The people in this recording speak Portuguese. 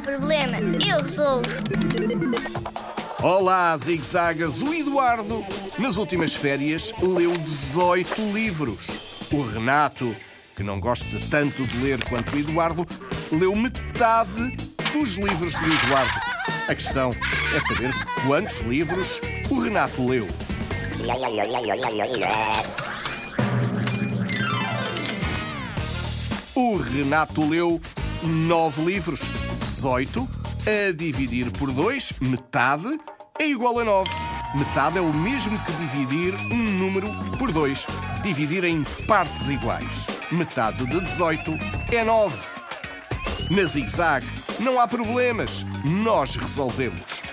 problema, eu resolvo. Olá, zigzagas! O Eduardo, nas últimas férias, leu 18 livros. O Renato, que não gosta tanto de ler quanto o Eduardo, leu metade dos livros do Eduardo. A questão é saber quantos livros o Renato leu. O Renato leu nove livros. 18 a dividir por 2, metade, é igual a 9. Metade é o mesmo que dividir um número por 2. Dividir em partes iguais. Metade de 18 é 9. Na zig-zag não há problemas. Nós resolvemos.